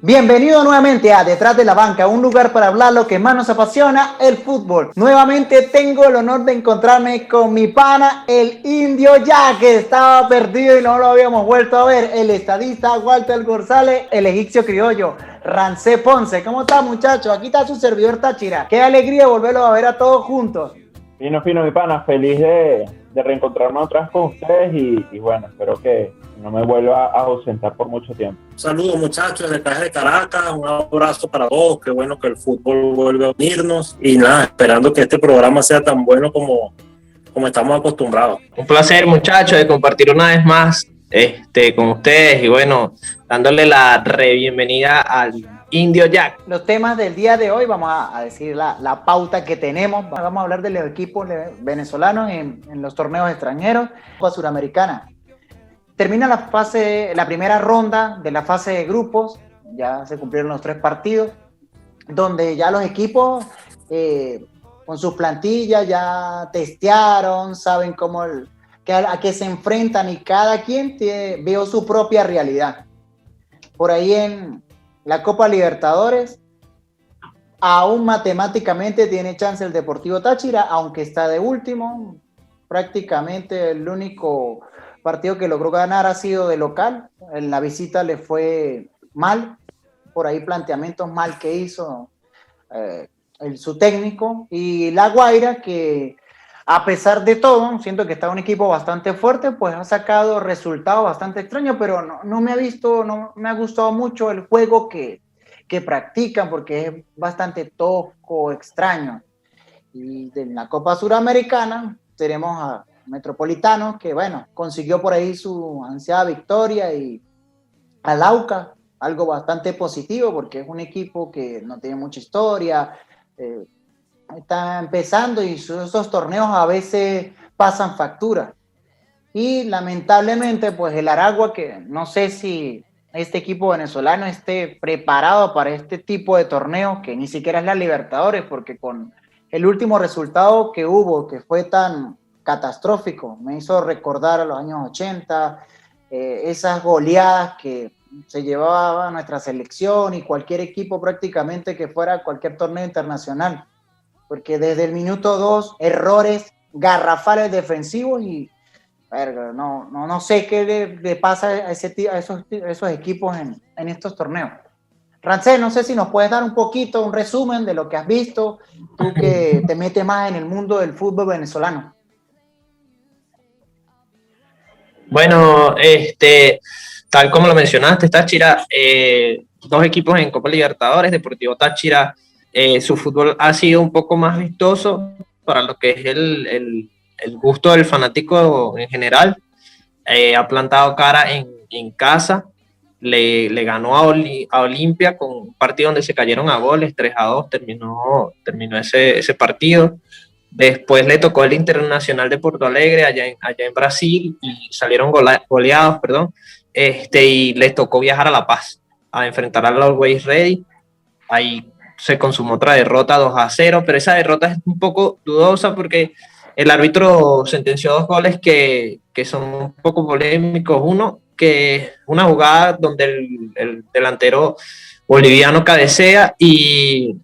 Bienvenido nuevamente a Detrás de la Banca, un lugar para hablar lo que más nos apasiona, el fútbol. Nuevamente tengo el honor de encontrarme con mi pana, el indio ya que estaba perdido y no lo habíamos vuelto a ver, el estadista Walter González, el egipcio criollo, Rancé Ponce. ¿Cómo está muchachos? Aquí está su servidor Táchira. Qué alegría volverlo a ver a todos juntos. Fino, fino, mi pana, feliz de, reencontrarme otra vez con ustedes y bueno, espero que no me vuelva a ausentar por mucho tiempo. Saludos muchachos de de Caracas, un abrazo para todos, qué bueno que el fútbol vuelve a unirnos y nada, esperando que este programa sea tan bueno como, como estamos acostumbrados. Un placer muchachos de compartir una vez más este, con ustedes y bueno, dándole la re bienvenida al Indio Jack. Los temas del día de hoy, vamos a, decir la, la, pauta que tenemos, vamos a hablar de los equipos venezolanos en, los torneos extranjeros, Copa Suramericana. Termina la fase, la primera ronda de la fase de grupos, ya se cumplieron los tres partidos, donde ya los equipos eh, con sus plantillas ya testearon, saben cómo a, qué se enfrentan y cada quien tiene, su propia realidad. Por ahí en la Copa Libertadores, aún matemáticamente tiene chance el Deportivo Táchira, aunque está de último, prácticamente el único partido que logró ganar ha sido de local. En la visita le fue mal, por ahí planteamientos mal que hizo eh, el, su técnico. Y La Guaira, que a pesar de todo, siento que está un equipo bastante fuerte, pues ha sacado resultados bastante extraños, pero no, me ha visto, no me ha gustado mucho el juego que, que practican, porque es bastante tosco, extraño. Y en la Copa Suramericana tenemos a Metropolitano, que bueno, consiguió por ahí su ansiada victoria y al Auca, algo bastante positivo porque es un equipo que no tiene mucha historia, eh, está empezando y esos torneos a veces pasan factura. Y lamentablemente, pues el Aragua, que no sé si este equipo venezolano esté preparado para este tipo de torneos, que ni siquiera es la Libertadores, porque con el último resultado que hubo, que fue tan catastrófico, me hizo recordar a los años 80, eh, esas goleadas que se llevaba nuestra selección y cualquier equipo prácticamente que fuera cualquier torneo internacional, porque desde el minuto 2, errores garrafales defensivos y no, no, no sé qué le, pasa a, ese, a esos, esos equipos en, en estos torneos. Rancé, no sé si nos puedes dar un poquito, un resumen de lo que has visto, tú que te metes más en el mundo del fútbol venezolano. Bueno, este, tal como lo mencionaste, Táchira, eh, dos equipos en Copa Libertadores, Deportivo Táchira, eh, su fútbol ha sido un poco más vistoso para lo que es el, gusto del fanático en general. Eh, ha plantado cara en, casa, le, ganó a, Olimpia con un partido donde se cayeron a goles, 3 a 2, terminó, terminó ese, ese partido. Después le tocó el Internacional de Porto Alegre allá en, allá en Brasil y salieron goleados, perdón. Este, y les tocó viajar a La Paz a enfrentar a los Ways Ready. Ahí se consumó otra derrota 2 a 0, pero esa derrota es un poco dudosa porque el árbitro sentenció dos goles que, que son un poco polémicos. Uno, que una jugada donde el, el delantero boliviano cabecea y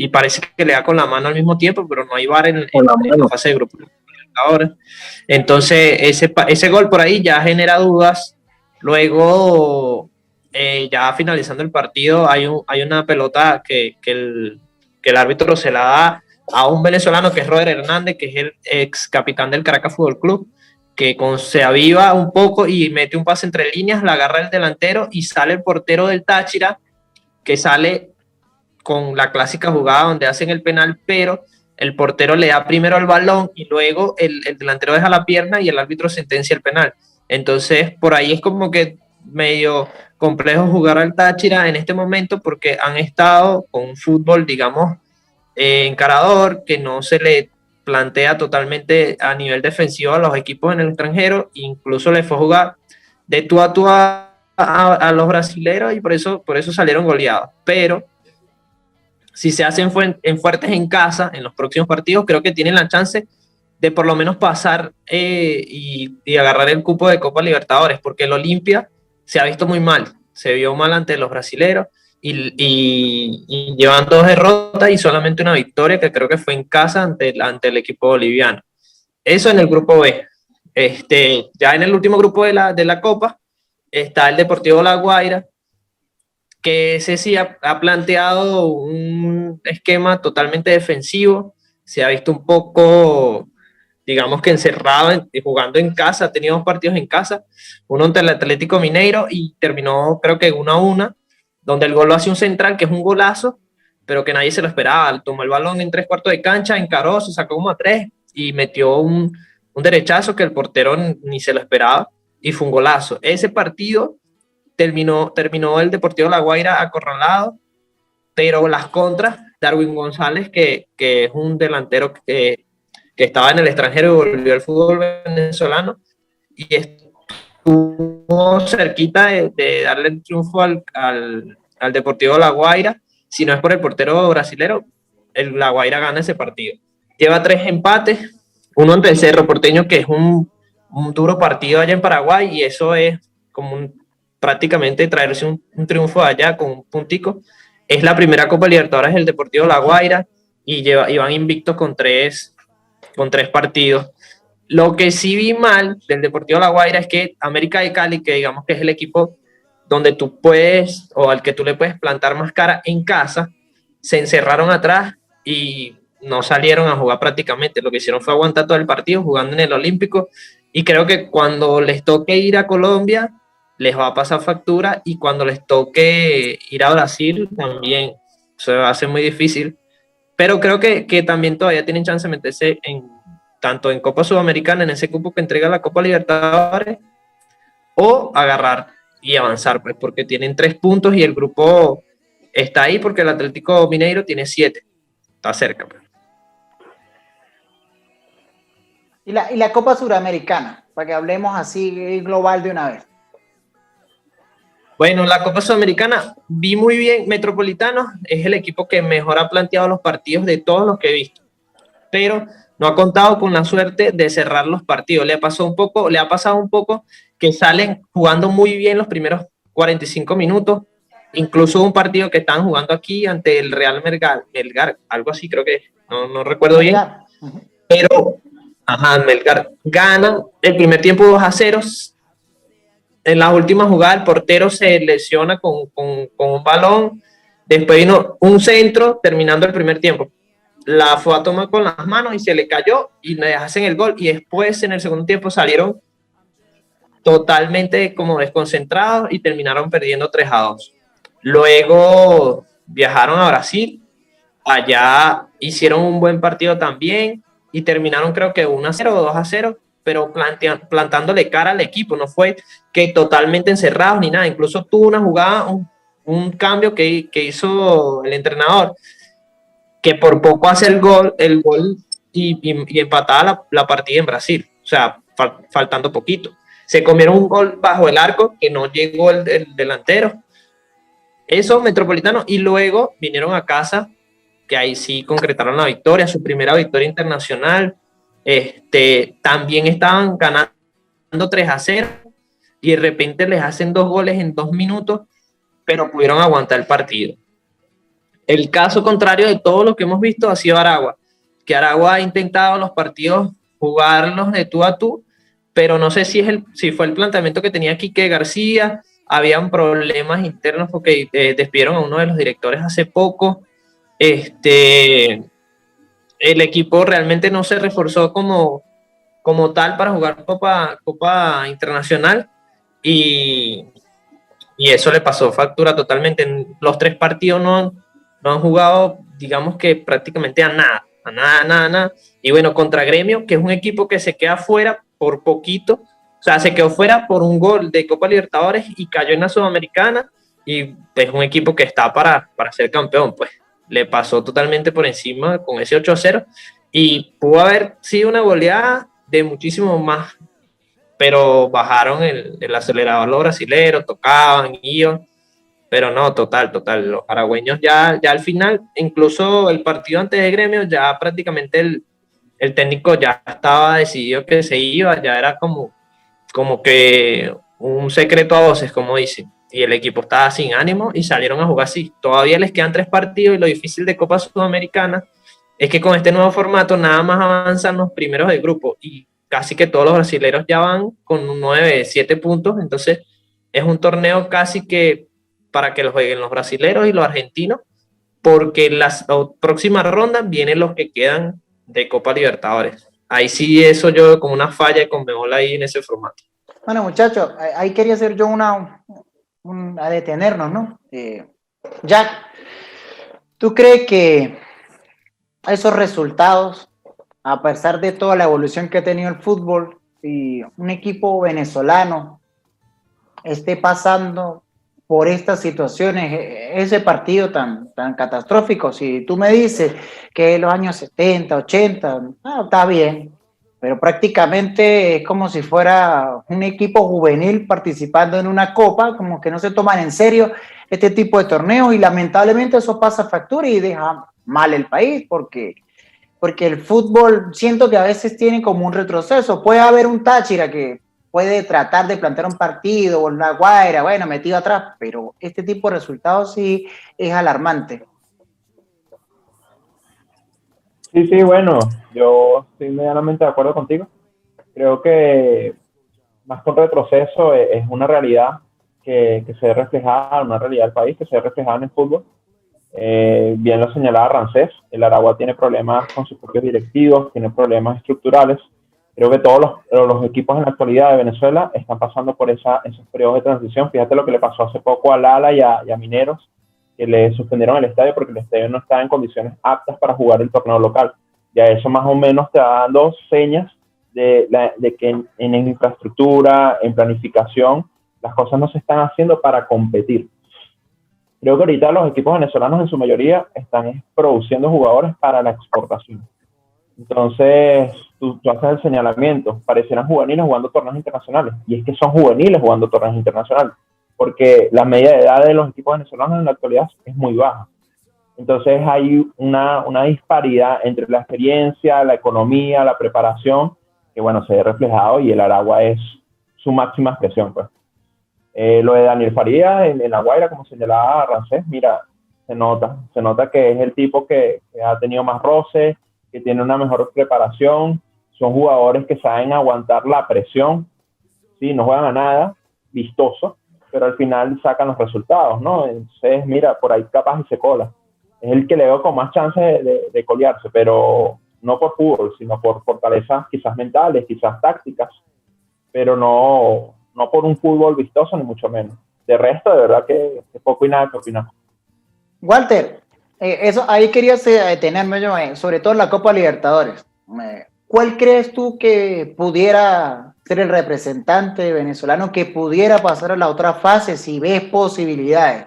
y parece que le da con la mano al mismo tiempo, pero no hay bar en, la, fase de grupo. Ahora. Entonces, ese, ese gol por ahí ya genera dudas. Luego, eh, ya finalizando el partido, hay, un, hay una pelota que, que, el, que el árbitro se la da a un venezolano que es Roder Hernández, que es el ex capitán del Caracas Fútbol Club, que se aviva un poco y mete un pase entre líneas, la agarra el delantero y sale el portero del Táchira, que sale con la clásica jugada donde hacen el penal, pero el portero le da primero el balón y luego el, delantero deja la pierna y el árbitro sentencia el penal. Entonces, por ahí es como que medio complejo jugar al Táchira en este momento porque han estado con un fútbol, digamos, eh, encarador, que no se le plantea totalmente a nivel defensivo a los equipos en el extranjero, incluso le fue a jugar de tú a tú a, los brasileros y por eso, por eso salieron goleados. Pero si se hacen en fuertes en casa en los próximos partidos, creo que tienen la chance de por lo menos pasar eh, y, y, agarrar el cupo de Copa Libertadores, porque el Olimpia se ha visto muy mal, se vio mal ante los brasileros y, y, llevan dos derrotas y solamente una victoria que creo que fue en casa ante, el equipo boliviano. Eso en el grupo B. Este, ya en el último grupo de la, de la Copa está el Deportivo La Guaira, que ese sí ha planteado un esquema totalmente defensivo, se ha visto un poco digamos que encerrado, jugando en casa, dos partidos en casa, uno ante el Atlético Mineiro y terminó creo que uno a una, donde el gol lo hace un central, que es un golazo, pero que nadie se lo esperaba, tomó el balón en tres cuartos de cancha, encaró, se sacó como a tres y metió un, un derechazo que el portero ni se lo esperaba y fue un golazo. Ese partido terminó, terminó el Deportivo La Guaira acorralado, pero las contras, Darwin González, que, que es un delantero que que estaba en el extranjero y volvió al fútbol venezolano y estuvo cerquita de, darle el triunfo al, al, al, Deportivo La Guaira. Si no es por el portero brasilero, el La Guaira gana ese partido. Lleva tres empates, uno ante el Cerro Porteño, que es un, un duro partido allá en Paraguay, y eso es como un, prácticamente traerse un, un triunfo allá con un puntico. Es la primera Copa Libertadores del Deportivo La Guaira y, lleva, y van invictos con tres, con tres partidos. Lo que sí vi mal del Deportivo La Guaira es que América de Cali, que digamos que es el equipo donde tú puedes o al que tú le puedes plantar más cara en casa, se encerraron atrás y no salieron a jugar prácticamente. Lo que hicieron fue aguantar todo el partido jugando en el Olímpico y creo que cuando les toque ir a Colombia les va a pasar factura y cuando les toque ir a Brasil también se va a hacer muy difícil pero creo que, que también todavía tienen chance de meterse en, tanto en Copa Sudamericana, en ese cupo que entrega la Copa Libertadores, o agarrar y avanzar, pues porque tienen tres puntos y el grupo está ahí porque el Atlético Mineiro tiene siete. Está cerca. Pues. ¿Y, la, y la Copa Suramericana, para que hablemos así global de una vez. Bueno, la Copa Sudamericana vi muy bien. Metropolitano es el equipo que mejor ha planteado los partidos de todos los que he visto. Pero no ha contado con la suerte de cerrar los partidos. Le ha pasado un poco, le ha pasado un poco que salen jugando muy bien los primeros 45 minutos. Incluso un partido que están jugando aquí ante el Real Melgar, Melgar algo así creo que no, no recuerdo bien. Pero, ajá, Melgar gana el primer tiempo 2 a 0, en las últimas jugadas el portero se lesiona con, con, un balón, después vino un centro terminando el primer tiempo. La fue a tomar con las manos y se le cayó y le hacen el gol y después en el segundo tiempo salieron totalmente como desconcentrados y terminaron perdiendo 3 a 2. Luego viajaron a Brasil, allá hicieron un buen partido también y terminaron creo que 1 a 0 o 2 a 0 pero plantándole cara al equipo, no fue que totalmente encerrados ni nada, incluso tuvo una jugada, un, cambio que, hizo el entrenador, que por poco hace el gol, el gol y, y, empataba la, partida en Brasil, o sea, faltando poquito. Se comieron un gol bajo el arco que no llegó el, el delantero. Eso, Metropolitano, y luego vinieron a casa, que ahí sí concretaron la victoria, su primera victoria internacional, este, también estaban ganando 3 a 0 y de repente les hacen dos goles en dos minutos, pero pudieron aguantar el partido. El caso contrario de todo lo que hemos visto ha sido Aragua, que Aragua ha intentado los partidos jugarlos de tú a tú, pero no sé si, es el, si fue el planteamiento que tenía Quique García, habían problemas internos porque eh, despidieron a uno de los directores hace poco. Este, el equipo realmente no se reforzó como, como tal para jugar Copa, Copa Internacional y, y eso le pasó factura totalmente. En los tres partidos no, no han jugado, digamos que prácticamente a nada, a nada, nada, nada. Y bueno, contra Gremio, que es un equipo que se queda fuera por poquito, o sea, se quedó fuera por un gol de Copa Libertadores y cayó en la Sudamericana y es un equipo que está para, para ser campeón, pues le pasó totalmente por encima con ese 8 a 0 y pudo haber sido una goleada de muchísimo más, pero bajaron el, el acelerador los brasileros, tocaban, iban, pero no, total, total, los aragüeños ya, ya al final, incluso el partido antes de gremio, ya prácticamente el, el técnico ya estaba decidido que se iba, ya era como, como que un secreto a voces, como dicen. Y el equipo estaba sin ánimo y salieron a jugar así. Todavía les quedan tres partidos y lo difícil de Copa Sudamericana es que con este nuevo formato nada más avanzan los primeros del grupo y casi que todos los brasileños ya van con 9, 7 puntos. Entonces es un torneo casi que para que lo jueguen los brasileños y los argentinos, porque las próximas rondas vienen los que quedan de Copa Libertadores. Ahí sí, eso yo como una falla con Conmebol ahí en ese formato. Bueno, muchachos, ahí quería hacer yo una, a detenernos, ¿no? Eh, Jack, ¿tú crees que esos resultados, a pesar de toda la evolución que ha tenido el fútbol, y un equipo venezolano esté pasando por estas situaciones, e, ese partido tan, tan catastrófico. Si tú me dices que los años 70, 80, ah, está bien, pero prácticamente es como si fuera un equipo juvenil participando en una copa, como que no se toman en serio este tipo de torneos y lamentablemente eso pasa factura y deja mal el país porque porque el fútbol siento que a veces tiene como un retroceso. Puede haber un Táchira que puede tratar de plantear un partido, o una Guaira, bueno, metido atrás, pero este tipo de resultados sí es alarmante. Sí, sí, bueno, yo estoy medianamente de acuerdo contigo. Creo que más que un retroceso e-, es una realidad que, se ve reflejada, una realidad del país que se ve reflejada en el fútbol. Eh, bien lo señalaba Rancés, el Aragua tiene problemas con sus propios directivos, tiene problemas estructurales, creo que todos los, equipos en la actualidad de Venezuela están pasando por esa, esos periodos de transición. Fíjate lo que le pasó hace poco a Lala y a, Mineros, que le suspendieron el estadio porque el estadio no estaba en condiciones aptas para jugar el torneo local. Ya eso más o menos te va dando señas de, que en, en, infraestructura, en planificación, las cosas no se están haciendo para competir. Creo que ahorita los equipos venezolanos en su mayoría están produciendo jugadores para la exportación. Entonces, tú, haces el señalamiento, parecieran juveniles jugando torneos internacionales, y es que son juveniles jugando torneos internacionales, porque la media de edad de los equipos venezolanos en la actualidad es muy baja. Entonces hay una, una disparidad entre la experiencia, la economía, la preparación, que bueno, se ve reflejado y el Aragua es su máxima expresión. Pues. Eh, lo de Daniel Faría en, en, La Guaira, como señalaba Rancés, mira, se nota, se nota que es el tipo que, que ha tenido más roces, que tiene una mejor preparación, son jugadores que saben aguantar la presión, ¿sí? no juegan a nada, vistoso, pero al final sacan los resultados, ¿no? Entonces, mira, por ahí capaz y se cola. Es el que le veo con más chance de, de, colearse, pero no por fútbol, sino por fortalezas quizás mentales, quizás tácticas, pero no, no por un fútbol vistoso, ni mucho menos. De resto, de verdad que, que poco y nada que opinar. Walter, eh, eso ahí quería detenerme yo, eh, sobre todo en la Copa Libertadores. ¿Cuál crees tú que pudiera ser el representante venezolano que pudiera pasar a la otra fase si ves posibilidades?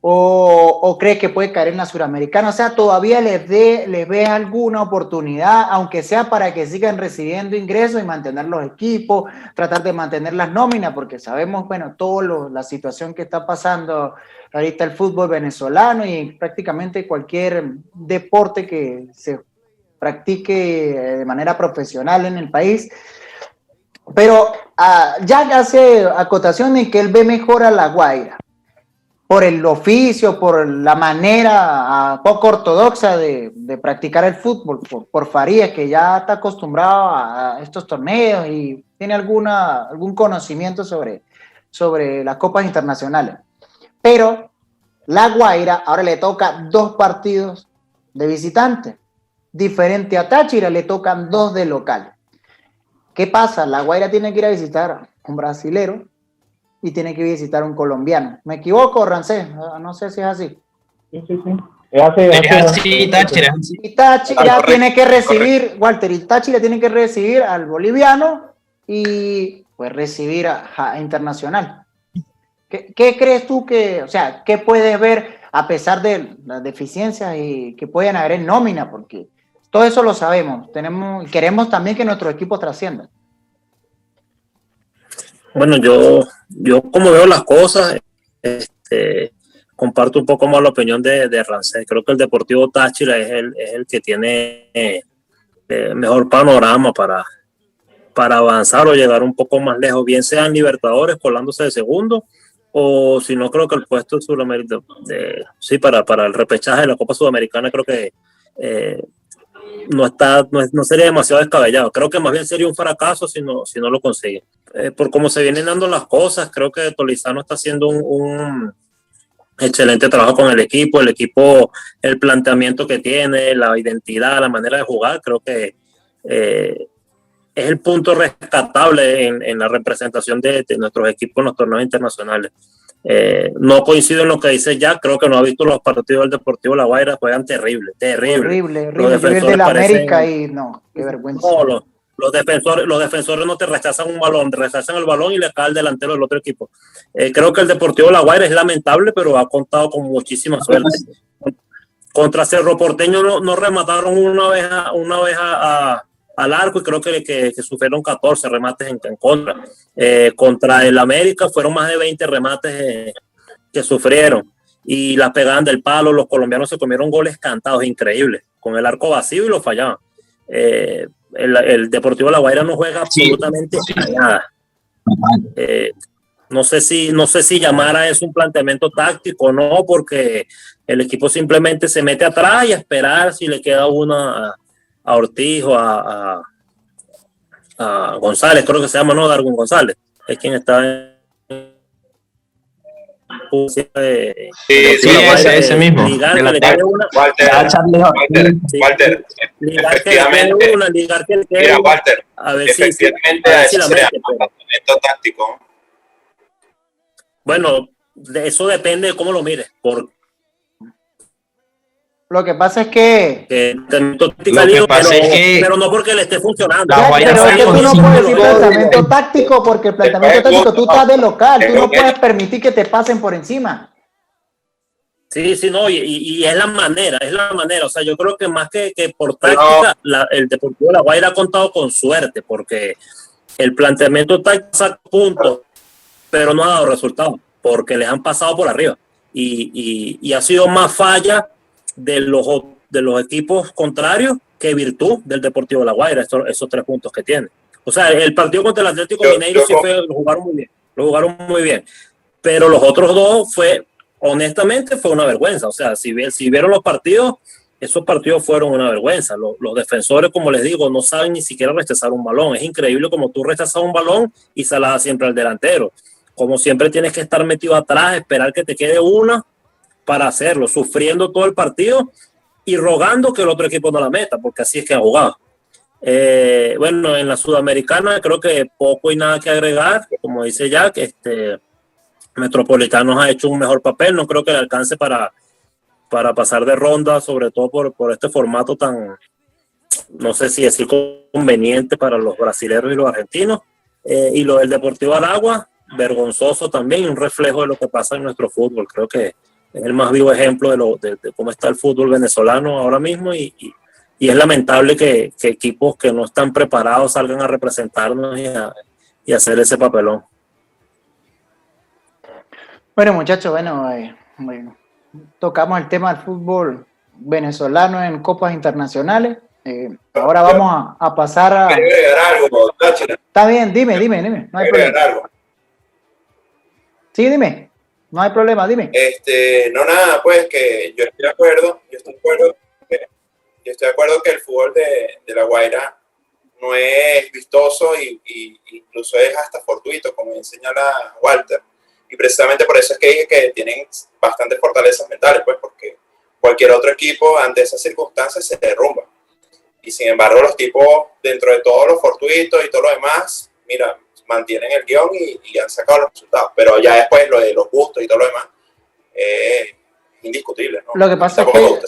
¿O, o crees que puede caer en la suramericana? O sea, todavía les, de, les ves alguna oportunidad, aunque sea para que sigan recibiendo ingresos y mantener los equipos, tratar de mantener las nóminas, porque sabemos, bueno, toda la situación que está pasando ahorita el fútbol venezolano y prácticamente cualquier deporte que se practique eh, de manera profesional en el país. Pero uh, Jack hace acotación en que él ve mejor a La Guaira por el oficio, por la manera uh, poco ortodoxa de, de, practicar el fútbol, por, por Farías, que ya está acostumbrado a, estos torneos y tiene alguna, algún conocimiento sobre, sobre las copas internacionales. Pero La Guaira ahora le toca dos partidos de visitante. Diferente a Táchira, le tocan dos de local. ¿Qué pasa? La Guaira tiene que ir a visitar a un brasilero y tiene que visitar a un colombiano. ¿Me equivoco, Rancés? Ah, no sé si es así. Sí, sí, sí. Es así, es así, Táchira. Y Táchira tiene que recibir, Walter, y Táchira tiene que recibir al boliviano y pues recibir a, a Internacional. ¿Qué, ¿Qué, crees tú que, o sea, qué puedes ver a pesar de las deficiencias y que pueden haber en nómina? Porque todo eso lo sabemos. Tenemos, queremos también que nuestro equipo trascienda. Bueno, yo, yo como veo las cosas, este, comparto un poco más la opinión de, de Rancés. Creo que el Deportivo Táchira es el, es el que tiene eh, mejor panorama para, para avanzar o llegar un poco más lejos, bien sean Libertadores colándose de segundo, o si no, creo que el puesto de, sí, para, para el repechaje de la Copa Sudamericana, creo que eh, no, está, no, sería demasiado descabellado. Creo que más bien sería un fracaso si no, si no lo consigue. Eh, por cómo se vienen dando las cosas, creo que Tolizano está haciendo un, excelente trabajo con el equipo, el equipo, el planteamiento que tiene, la identidad, la manera de jugar, creo que eh, es el punto rescatable en, la representación de, nuestros equipos en los torneos internacionales. Eh, no coincido en lo que dice Jack, creo que no ha visto los partidos del Deportivo La Guaira, juegan terrible, terrible. Horrible, horrible. Los de la América y no, qué vergüenza. los, defensores, los defensores no te rechazan un balón, te rechazan el balón y le cae al delantero del otro equipo. Eh, creo que el Deportivo La Guaira es lamentable, pero ha contado con muchísima suerte. Contra Cerro Porteño no, no remataron una vez, una vez a al arco y creo que, que, sufrieron 14 remates en, contra. Eh, contra el América fueron más de 20 remates eh, que sufrieron y las pegaban del palo. Los colombianos se comieron goles cantados increíbles, con el arco vacío y lo fallaban. Eh, el, Deportivo La Guaira no juega absolutamente nada. no sé si no sé si llamar a eso un planteamiento táctico o no, porque el equipo simplemente se mete atrás y a esperar si le queda una a Ortiz o a, a, González, creo que se llama, ¿no? Darwin González, es quien está en... Sí, sí, ese, ese mismo. Ligar, que le quede una, Walter, Walter, sí, Walter, efectivamente, una, ligar que mira, Walter, a ver efectivamente si, a ver si la pero, táctico. Bueno, de eso depende de cómo lo mires, porque lo que pasa es que. pero, no porque le esté funcionando. pero es que tú no puedes decir planteamiento táctico porque el planteamiento táctico tú estás de local, tú no puedes permitir que te pasen por encima. Sí, sí, no, y, y, es la manera, es la manera. O sea, yo creo que más que, que por táctica, el Deportivo de La Guaira ha contado con suerte porque el planteamiento táctico puntos, pero no ha dado resultados porque les han pasado por arriba. Y, y, y ha sido más falla de los, de los equipos contrarios que virtud del Deportivo de La Guaira, esos, tres puntos que tiene. O sea, el partido contra el Atlético Mineiro sí fue, lo jugaron muy bien, lo jugaron muy bien. Pero los otros dos fue, honestamente, fue una vergüenza. O sea, si, si vieron los partidos, esos partidos fueron una vergüenza. Los, los, defensores, como les digo, no saben ni siquiera rechazar un balón. Es increíble como tú rechazas un balón y se la siempre al delantero. Como siempre tienes que estar metido atrás, esperar que te quede una para hacerlo, sufriendo todo el partido y rogando que el otro equipo no la meta, porque así es que ha jugado. Eh, bueno, en la Sudamericana creo que poco y nada que agregar, como dice Jack, este, Metropolitanos ha hecho un mejor papel, no creo que le alcance para, para pasar de ronda, sobre todo por, por este formato tan, no sé si decir conveniente para los brasileños y los argentinos. Eh, y lo del Deportivo Aragua, vergonzoso también, un reflejo de lo que pasa en nuestro fútbol. Creo que es el más vivo ejemplo de, lo, de, cómo está el fútbol venezolano ahora mismo y, y, es lamentable que, que, equipos que no están preparados salgan a representarnos y a, y hacer ese papelón. Bueno, muchachos, bueno, eh, bueno, tocamos el tema del fútbol venezolano en copas internacionales. Eh, ahora vamos a, a pasar a. Algo, Está bien, dime, dime, dime. No hay problema. Sí, dime. No hay problema, dime. Este, no nada, pues que yo estoy de acuerdo, yo estoy de acuerdo que, yo estoy de acuerdo que el fútbol de, de La Guaira no es vistoso y, incluso es hasta fortuito, como señala Walter. Y precisamente por eso es que dije que tienen bastantes fortalezas mentales, pues porque cualquier otro equipo ante esas circunstancias se derrumba. Y sin embargo, los tipos, dentro de todos los fortuitos y todo lo demás, mira, mantienen el guion y, han sacado los resultados. Pero ya después lo de los gustos y todo lo demás es indiscutible. ¿no? Lo que pasa es que,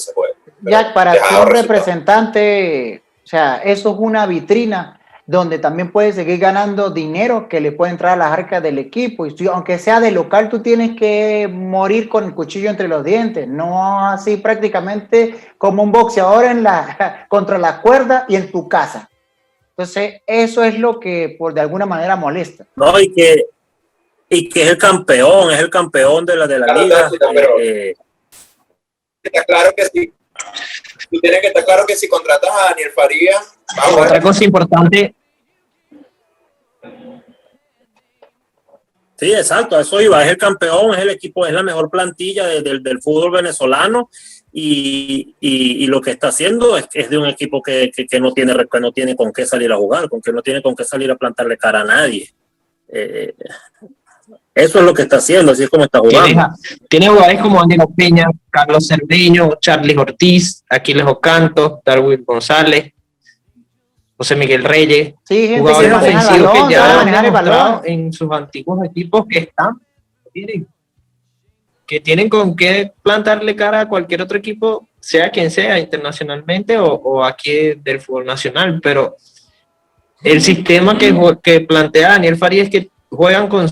ya para ser un representante, o sea, eso es una vitrina donde también puedes seguir ganando dinero que le puede entrar a las arcas del equipo. Y aunque sea de local, tú tienes que morir con el cuchillo entre los dientes, no así prácticamente como un boxeador en la, contra la cuerda y en tu casa. Entonces, eso es lo que por de alguna manera molesta. No, y que, y que es el campeón, es el campeón de la, de la liga. Eh, está claro que sí. tú tienes que estar claro que si contratas a Daniel Farías, otra cosa importante. Sí, exacto, eso iba, es el campeón, es el equipo, es la mejor plantilla del fútbol venezolano y, lo que está haciendo es, es de un equipo que, no tiene, que no tiene con qué salir a jugar, con que no tiene con qué salir a plantarle cara a nadie. Eh, eso es lo que está haciendo, así es como está jugando. Tiene, jugadores como Ángel Peña, Carlos Cerdeño, Charlie Ortiz, Aquiles Ocanto, Darwin González, José Miguel Reyes, sí, jugadores ofensivos que ya han demostrado en sus antiguos equipos que están, que tienen con qué plantarle cara a cualquier otro equipo, sea quien sea, internacionalmente o, aquí del fútbol nacional, pero el sistema que, que plantea Daniel Farías es que juegan con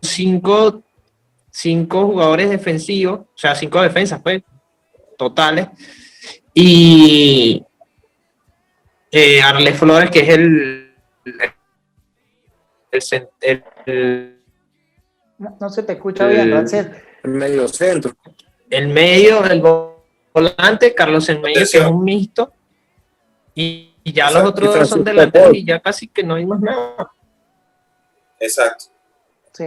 cinco, cinco jugadores defensivos, o sea, cinco defensas, pues, totales, y eh, Arles Flores, que es el, el, no, se te escucha bien, El medio centro. El medio, el volante, Carlos en medio, que es un mixto. Y, ya los otros dos son delanteros y ya casi que no hay más nada. Exacto. Sí.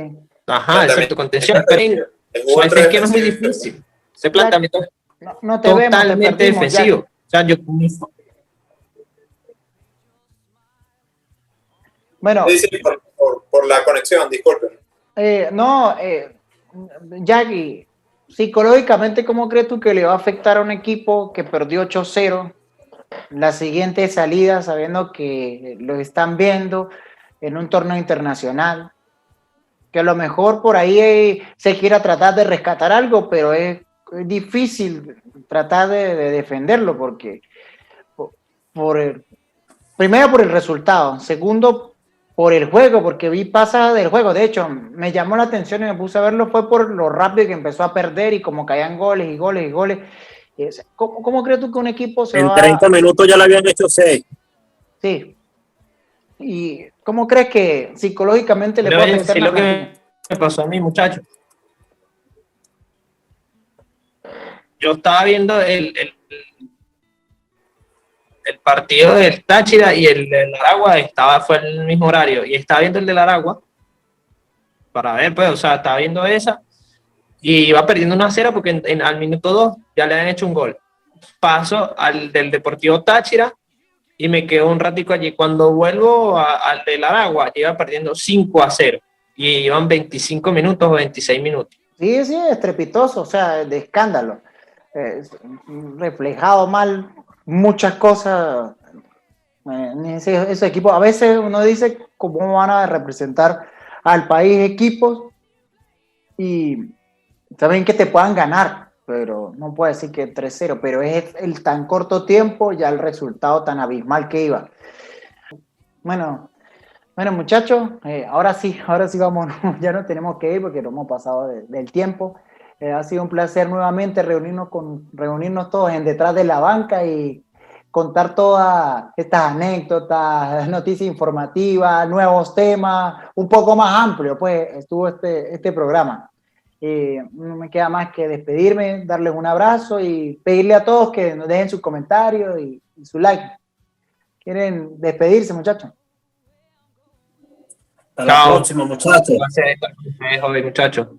Ajá, exacto, contención. Pero es que no es muy difícil. Ese planteamiento no, no te totalmente defensivo. O sea, yo Bueno. por, la conexión, disculpen. Eh, no, eh, Jackie, psicológicamente, ¿cómo crees tú que le va a afectar a un equipo que perdió 8-0 la siguiente salida, sabiendo que lo están viendo en un torneo internacional? Que a lo mejor por ahí se quiera tratar de rescatar algo, pero es, difícil tratar de, defenderlo porque por, el, primero por el resultado, segundo por el juego, porque vi pasa del juego. De hecho, me llamó la atención y me puse a verlo, fue por lo rápido que empezó a perder y como caían goles y goles y goles. ¿Cómo, cómo crees tú que un equipo se En 30 minutos ya le habían hecho 6. Sí. ¿Y cómo crees que psicológicamente le puede afectar? lo que me pasó a mí, muchacho. Yo estaba viendo el, el el partido del Táchira y el del Aragua estaba, fue en el mismo horario y estaba viendo el del Aragua para ver, pues, o sea, estaba viendo esa y iba perdiendo una cera porque en, al minuto 2 ya le habían hecho un gol. Paso al del Deportivo Táchira y me quedo un ratico allí. Cuando vuelvo al del Aragua, iba perdiendo 5 a 0 y iban 25 minutos o 26 minutos. Sí, sí, estrepitoso, o sea, de escándalo. reflejado mal muchas cosas equipo. A veces uno dice cómo van a representar al país equipos y saben que te puedan ganar, pero no puedo decir que 3-0, pero es el tan corto tiempo ya el resultado tan abismal que iba. Bueno, bueno muchachos, eh, ahora sí, ahora sí vamos, ya no tenemos que ir porque no hemos pasado del tiempo. Eh, ha sido un placer nuevamente reunirnos, con, reunirnos todos en detrás de la banca y contar todas estas anécdotas, noticias informativas, nuevos temas, un poco más amplio, pues estuvo este, este programa. Eh, no me queda más que despedirme, darles un abrazo y pedirle a todos que nos dejen sus comentarios y, su like. ¿Quieren despedirse, muchachos? Hasta la próxima, muchachos. Gracias, muchachos.